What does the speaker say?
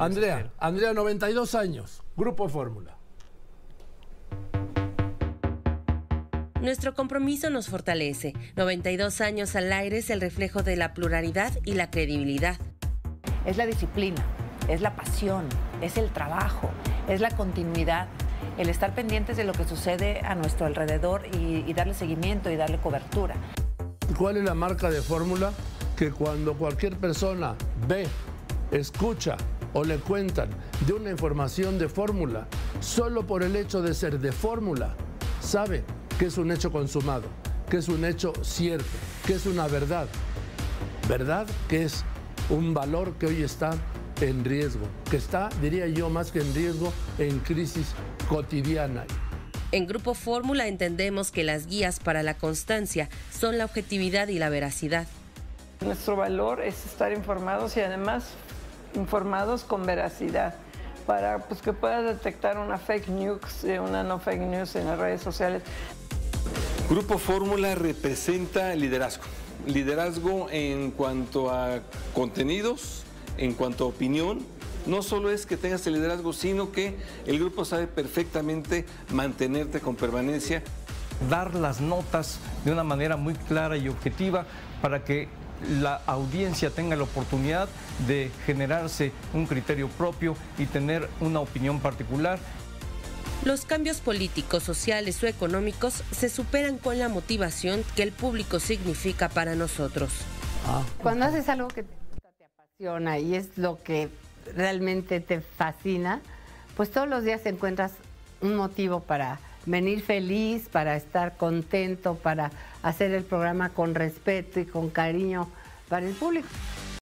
Andrea. Andrea, 92 años, Grupo Fórmula. Nuestro compromiso nos fortalece. 92 años al aire es el reflejo de la pluralidad y la credibilidad. Es la disciplina, es la pasión, es el trabajo, es la continuidad, el estar pendientes de lo que sucede a nuestro alrededor y, y darle seguimiento y darle cobertura. ¿Cuál es la marca de Fórmula? Que cuando cualquier persona ve, escucha o le cuentan de una información de Fórmula, solo por el hecho de ser de Fórmula, sabe que es un hecho consumado, que es un hecho cierto, que es una verdad. Verdad que es un valor que hoy está en riesgo, que está, diría yo, más que en riesgo, en crisis cotidiana. En Grupo Fórmula entendemos que las guías para la constancia son la objetividad y la veracidad. Nuestro valor es estar informados y además informados con veracidad para pues, que puedas detectar una fake news, eh, una no fake news en las redes sociales. Grupo Fórmula representa liderazgo. Liderazgo en cuanto a contenidos, en cuanto a opinión. No solo es que tengas el liderazgo, sino que el grupo sabe perfectamente mantenerte con permanencia. dar las notas de una manera muy clara y objetiva para que la audiencia tenga la oportunidad de generarse un criterio propio y tener una opinión particular. Los cambios políticos, sociales o económicos se superan con la motivación que el público significa para nosotros. Cuando haces algo que te apasiona y es lo que realmente te fascina, pues todos los días encuentras un motivo para venir feliz, para estar contento, para hacer el programa con respeto y con cariño para el público.